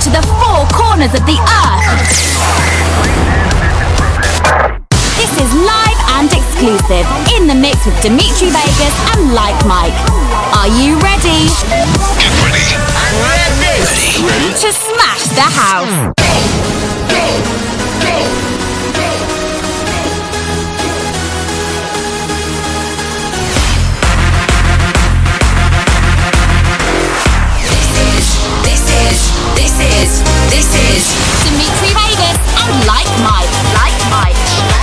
to the four corners of the earth. This is live and exclusive in the mix with Dimitri Vegas and Like Mike. Are you ready? Get ready. I'm ready. Ready to smash the house. This is Dimitri Vegas and Like Mike. Like Mike.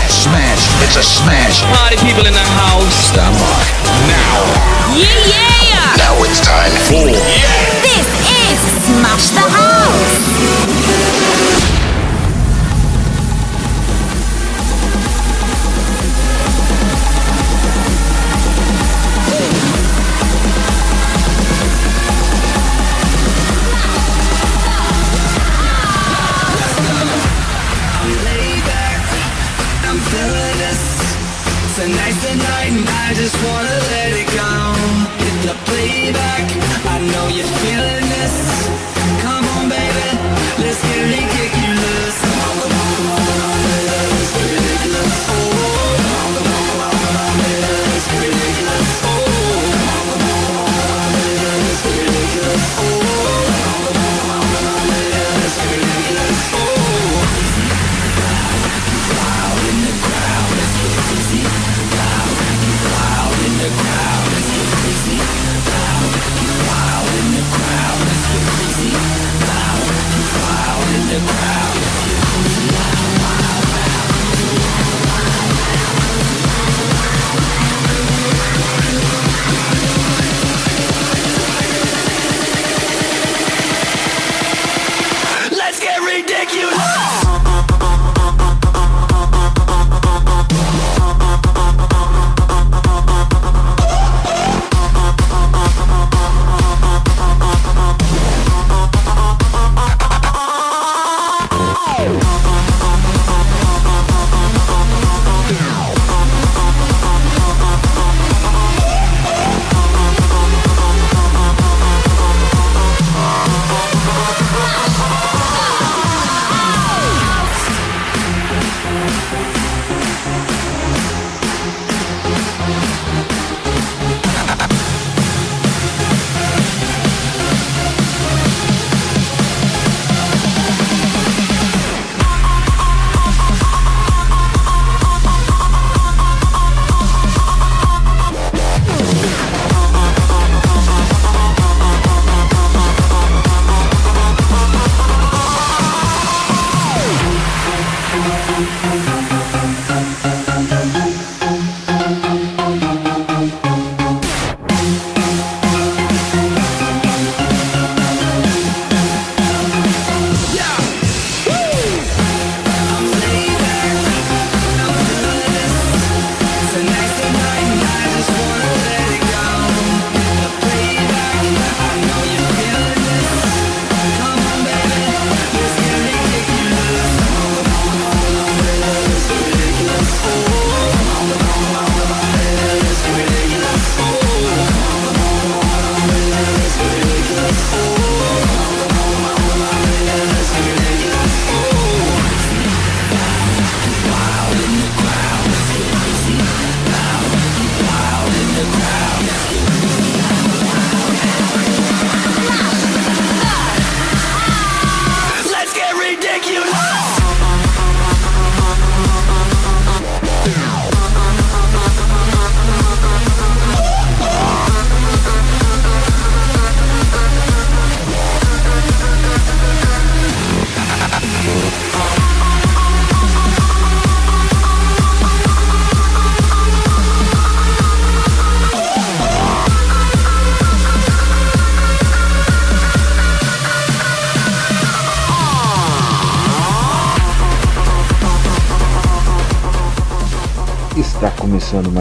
Smash. It's a smash. Party people in the house. Stand by. Now. Yeah, yeah. Now it's time for. This is Smash the House. Playback. I know you're feeling this. Let's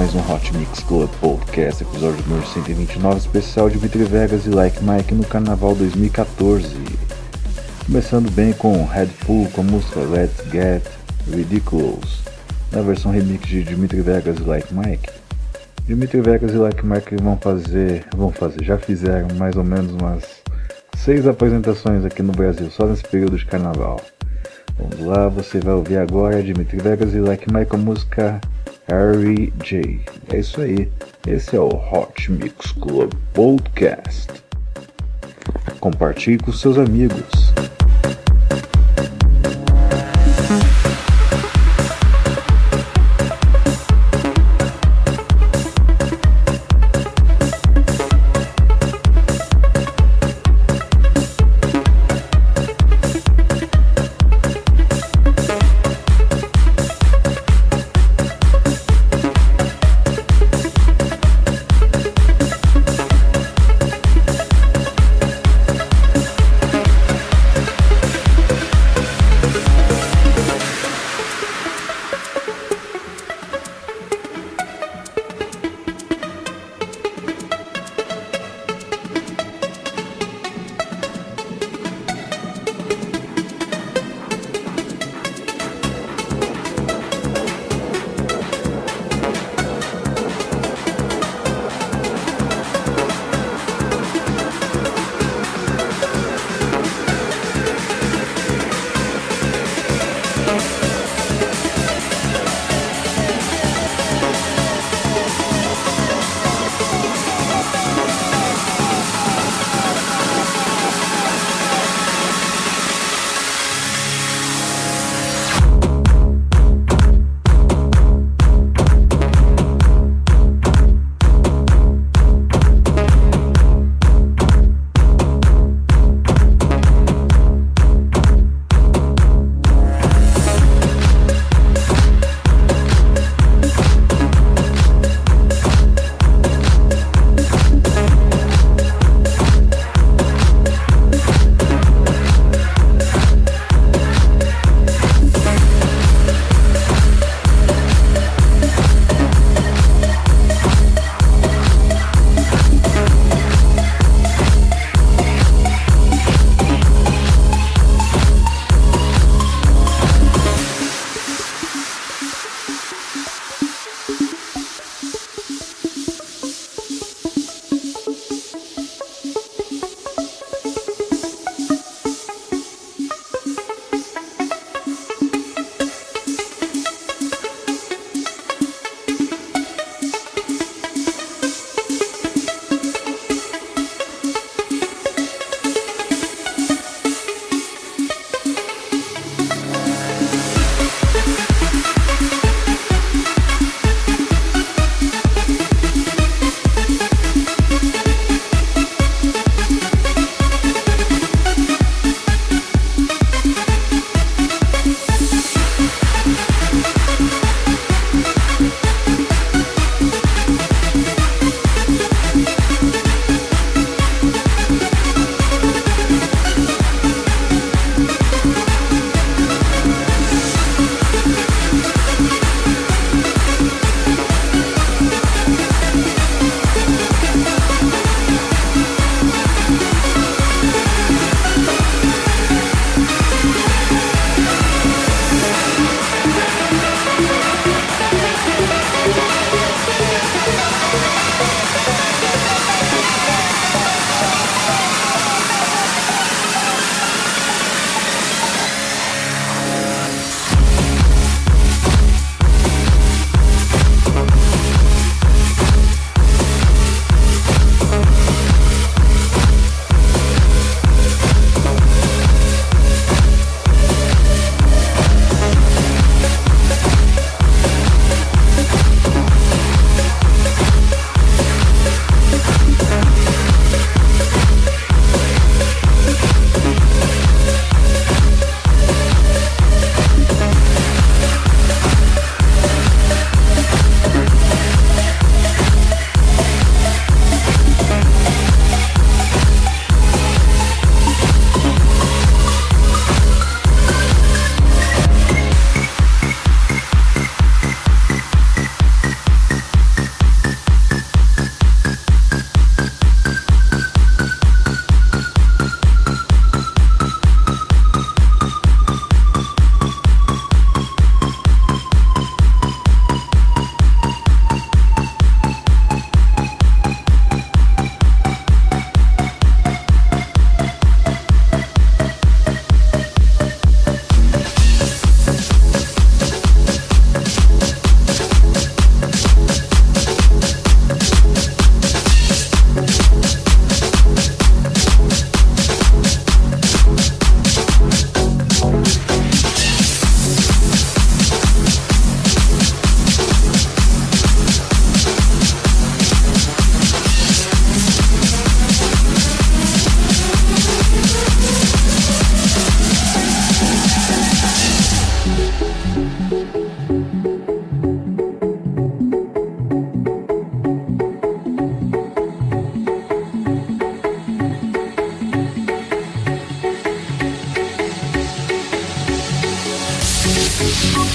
mais um Hot Mix Club Podcast, episódio número 129, especial de Vitri Vegas e Like Mike no Carnaval 2014. Começando bem com Bull com a música Let's Get Ridiculous, na versão remix de Dimitri Vegas e Like Mike. Dimitri Vegas e Like Mike vão fazer, vão fazer, já fizeram mais ou menos umas seis apresentações aqui no Brasil, só nesse período de carnaval. Vamos lá, você vai ouvir agora Dimitri Vegas e Like Mike com a música Harry J. É isso aí, esse é o Hot Mix Club Podcast. Compartilhe com seus amigos.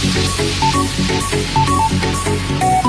thank you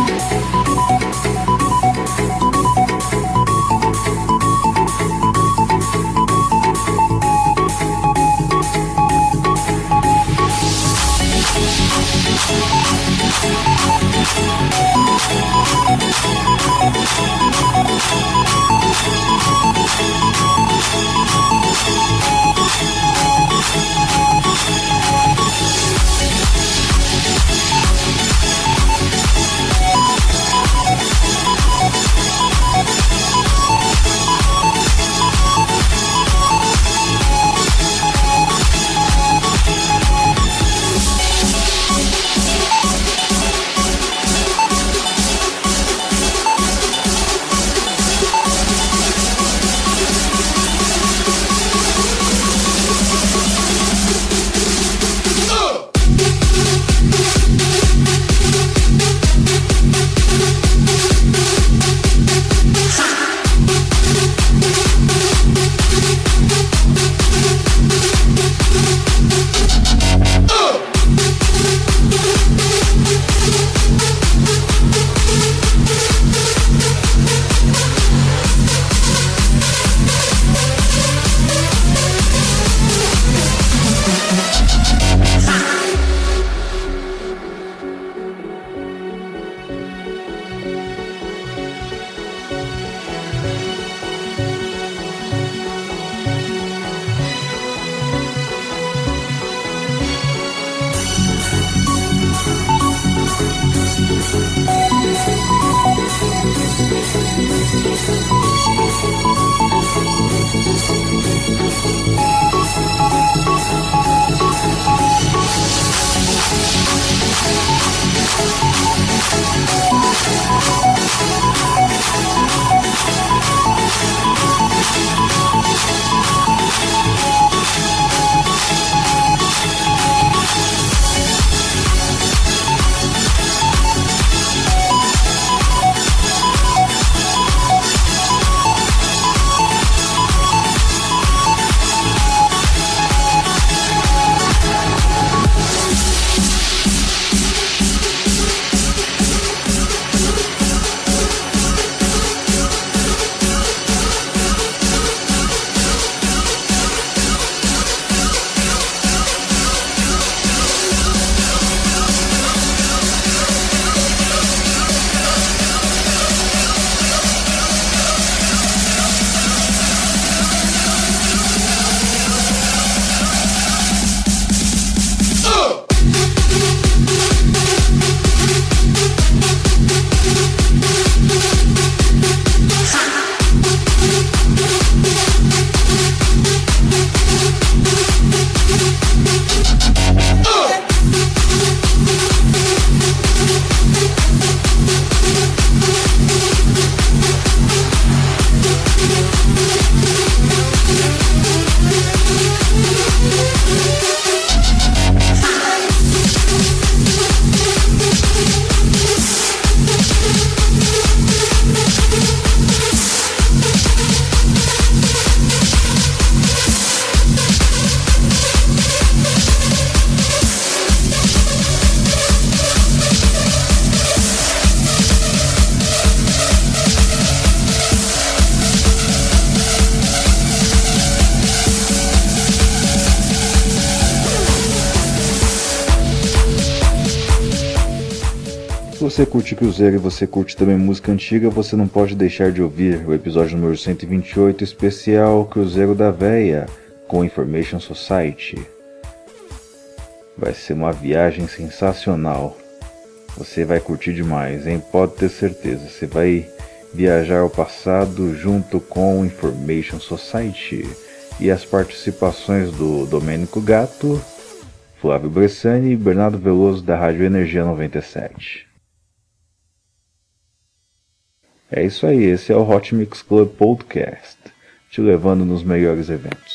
você curte Cruzeiro e você curte também música antiga, você não pode deixar de ouvir o episódio número 128 especial Cruzeiro da Véia com Information Society. Vai ser uma viagem sensacional. Você vai curtir demais, hein? Pode ter certeza. Você vai viajar ao passado junto com Information Society e as participações do Domênico Gato, Flávio Bressani e Bernardo Veloso da Rádio Energia 97. É isso aí, esse é o Hot Mix Club Podcast, te levando nos melhores eventos.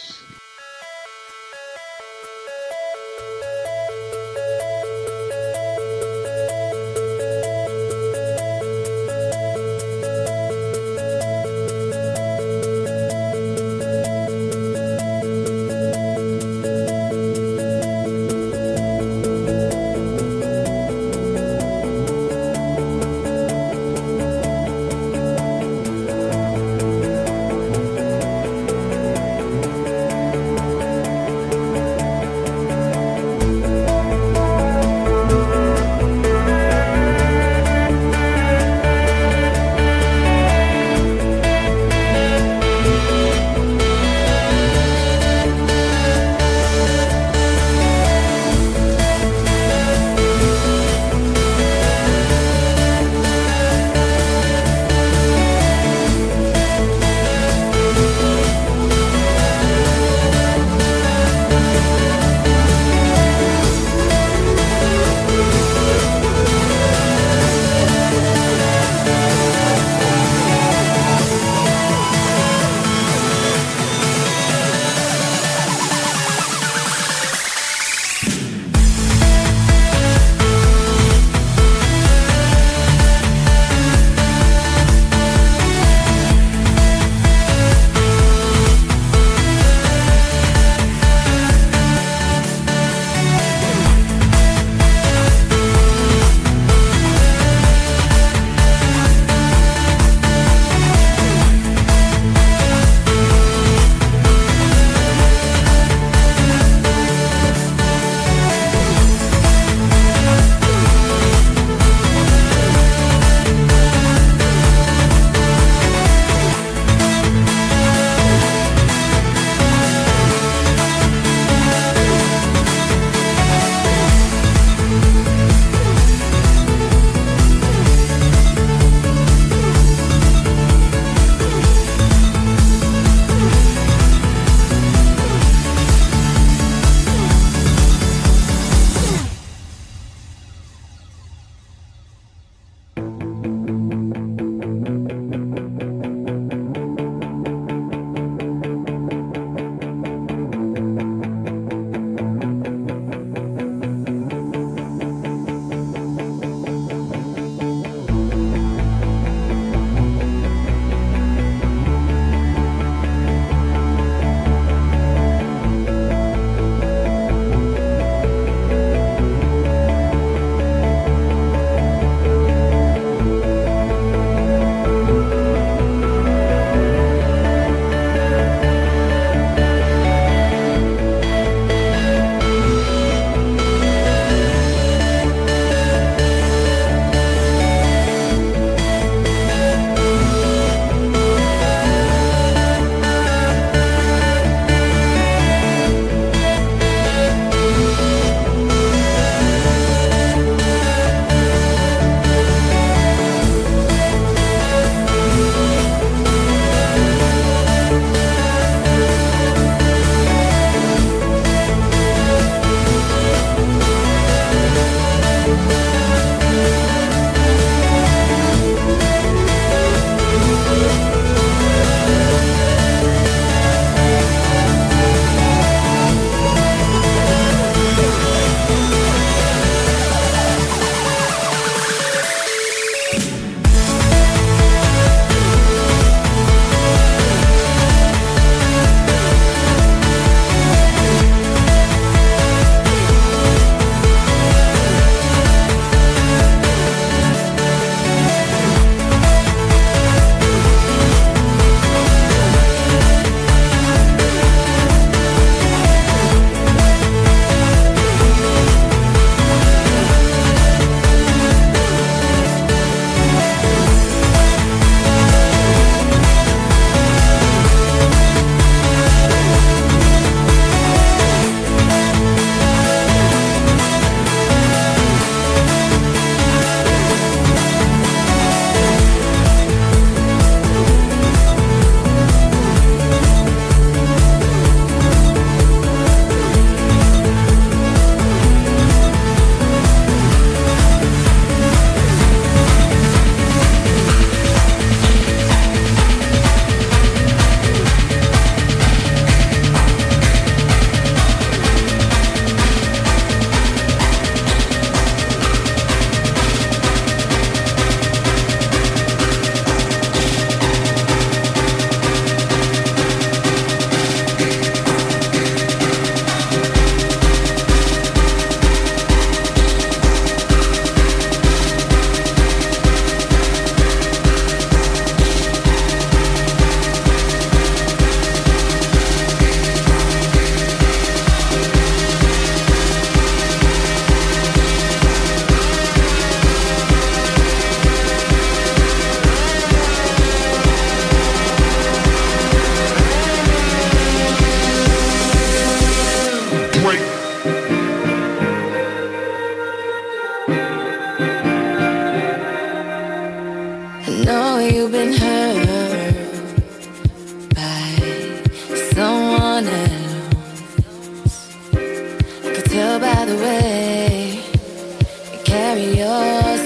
us.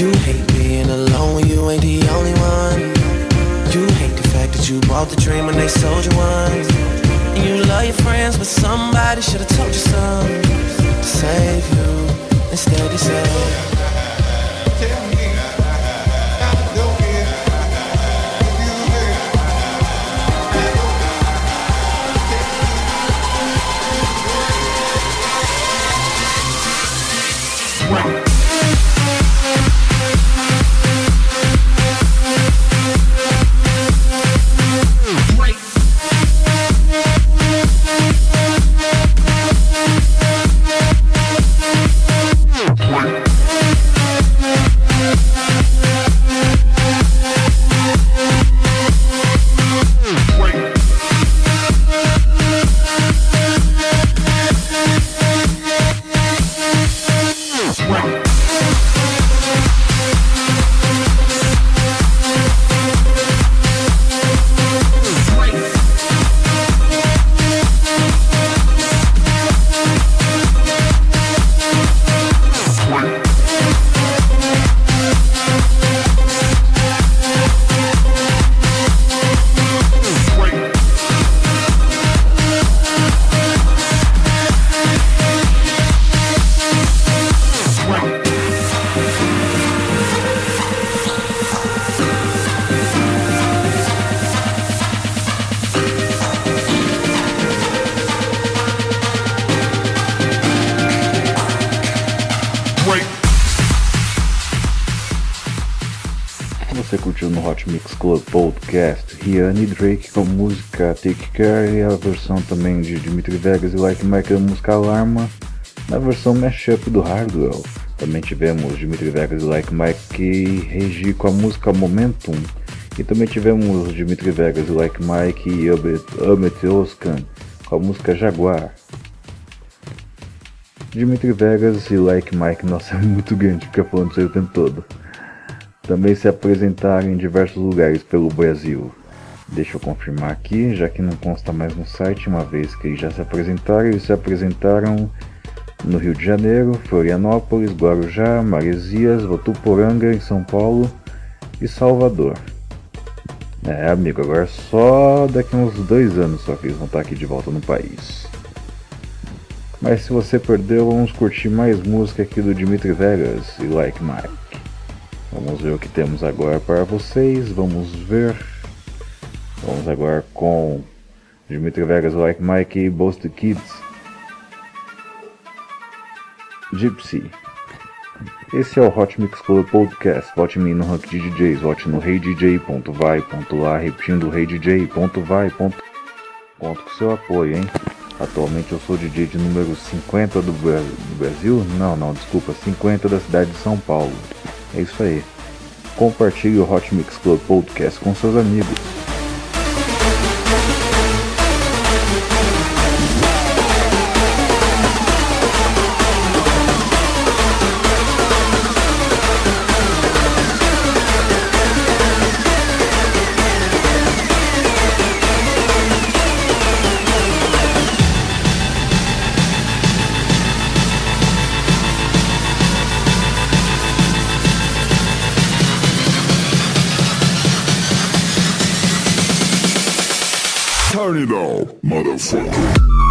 You hate being alone you ain't the only one. You hate the fact that you bought the dream when they sold you one. And you love your friends, but somebody should've told you something to save you. Instead you Você curtiu no Hot Mix Club Podcast Rihanna e Drake com música Take Care e a versão também de Dimitri Vegas e Like Mike da música Alarma na versão mashup do Hardwell. Também tivemos Dimitri Vegas e Like Mike e Regi com a música Momentum. E também tivemos Dimitri Vegas e Like Mike e Amit Oskan com a música Jaguar. Dimitri Vegas e Like Mike, nossa, é muito grande ficar falando isso aí o tempo todo. Também se apresentaram em diversos lugares pelo Brasil. Deixa eu confirmar aqui, já que não consta mais no site, uma vez que eles já se apresentaram, eles se apresentaram no Rio de Janeiro, Florianópolis, Guarujá, Maresias, Votuporanga, em São Paulo e Salvador. É, amigo, agora só daqui uns dois anos só que eles vão estar aqui de volta no país. Mas se você perdeu, vamos curtir mais música aqui do Dimitri Vegas e Like Mike. Vamos ver o que temos agora para vocês. Vamos ver. Vamos agora com Dimitri Vegas, Like Mike e Boast Kids. Gypsy. Esse é o Hot Mix Club Podcast. Vote em mim no rank de DJs. Vote no reidj.vai.lá, repetindo reidj.vai. Conto com seu apoio, hein? Atualmente eu sou DJ de número 50 do, do Brasil? Não, não, desculpa, 50 da cidade de São Paulo. É isso aí. Compartilhe o Hot Mix Club Podcast com seus amigos. now, motherfucker.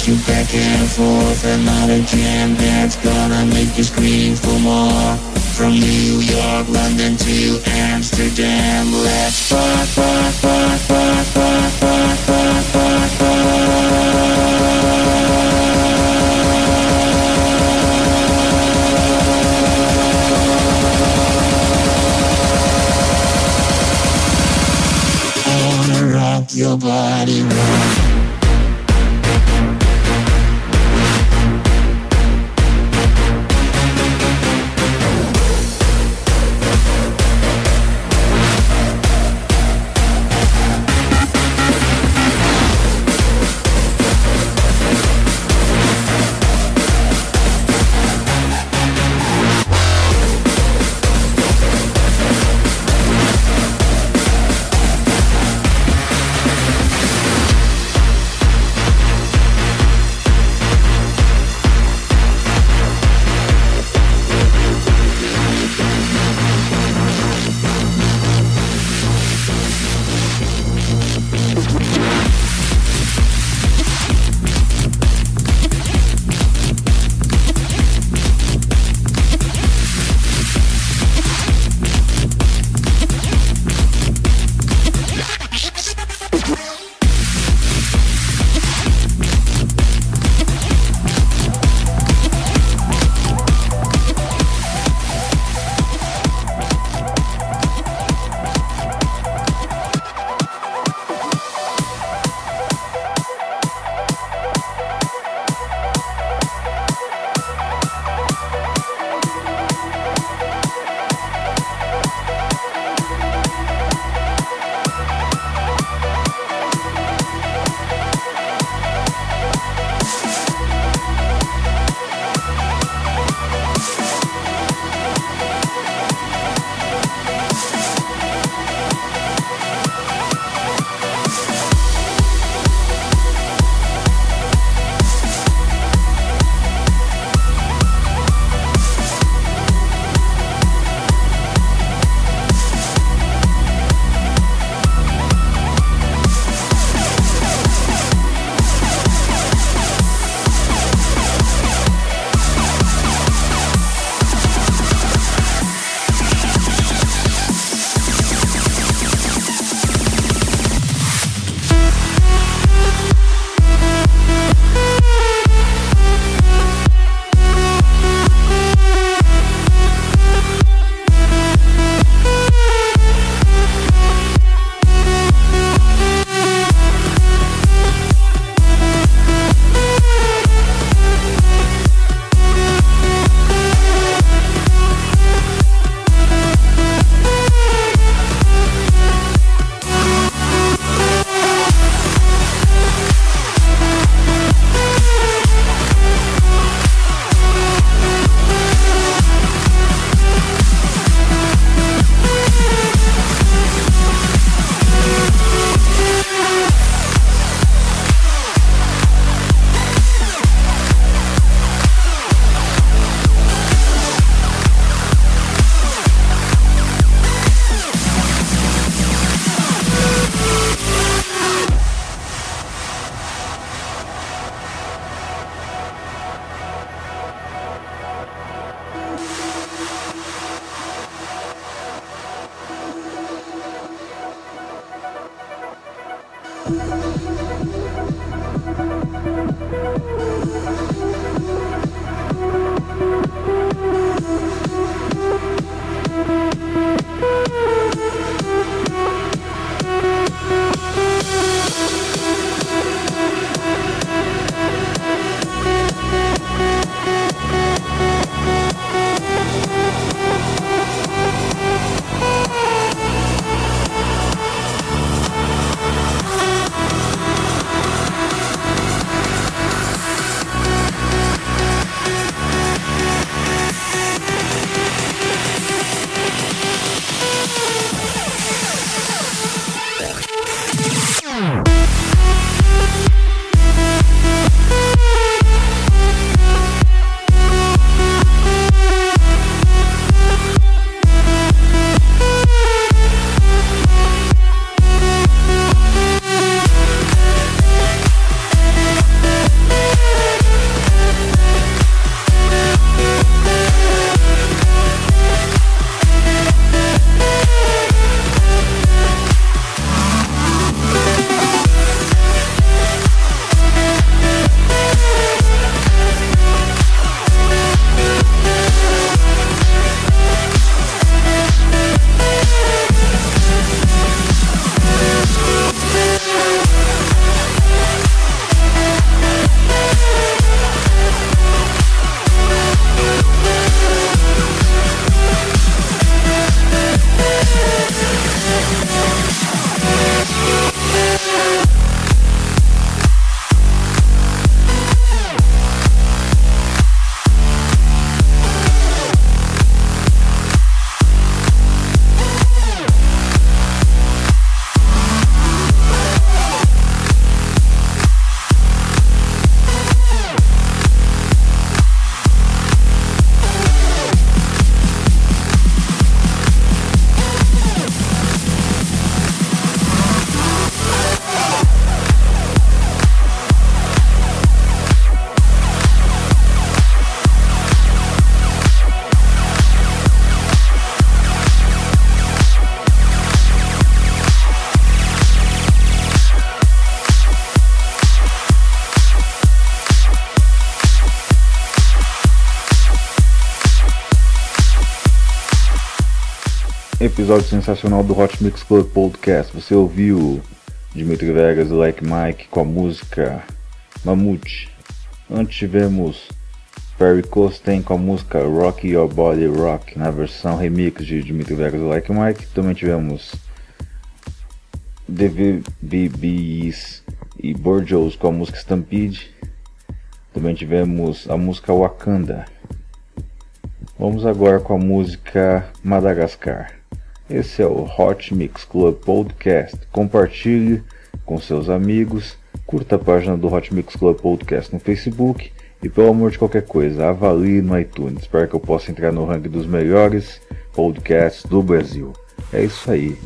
Take you back and forth Another jam that's gonna make you scream for more From New York, London to Amsterdam Let's fuck, fuck, fuck, fuck, fuck, fuck, fuck, fuck, fuck your body rock. Episódio sensacional do Hot Mix Club Podcast. Você ouviu Dimitri Vegas e Like Mike com a música Mamute. Antes tivemos Perry Costain com a música Rock Your Body Rock na versão remix de Dimitri Vegas e Like Mike. Também tivemos DVBBs e Borjos com a música Stampede. Também tivemos a música Wakanda. Vamos agora com a música Madagascar. Esse é o Hot Mix Club Podcast. Compartilhe com seus amigos, curta a página do Hot Mix Club Podcast no Facebook e, pelo amor de qualquer coisa, avalie no iTunes para que eu possa entrar no ranking dos melhores podcasts do Brasil. É isso aí.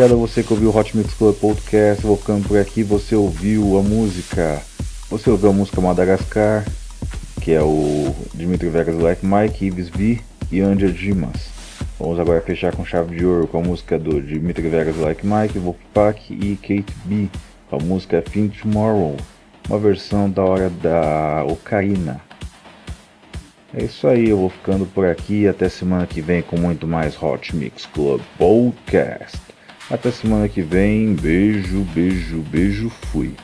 Obrigado a você que ouviu o Hot Mix Club Podcast. Vou ficando por aqui. Você ouviu a música. Você ouviu a música Madagascar, que é o Dimitri Vegas Like Mike, Ives V e Andia Dimas. Vamos agora fechar com chave de ouro com a música do Dimitri Vegas Like Mike, Wolfpack e Kate B. A música Fin Tomorrow, uma versão da hora da Ocarina. É isso aí, eu vou ficando por aqui. Até semana que vem com muito mais Hot Mix Club Podcast. Até semana que vem. Beijo, beijo, beijo. Fui.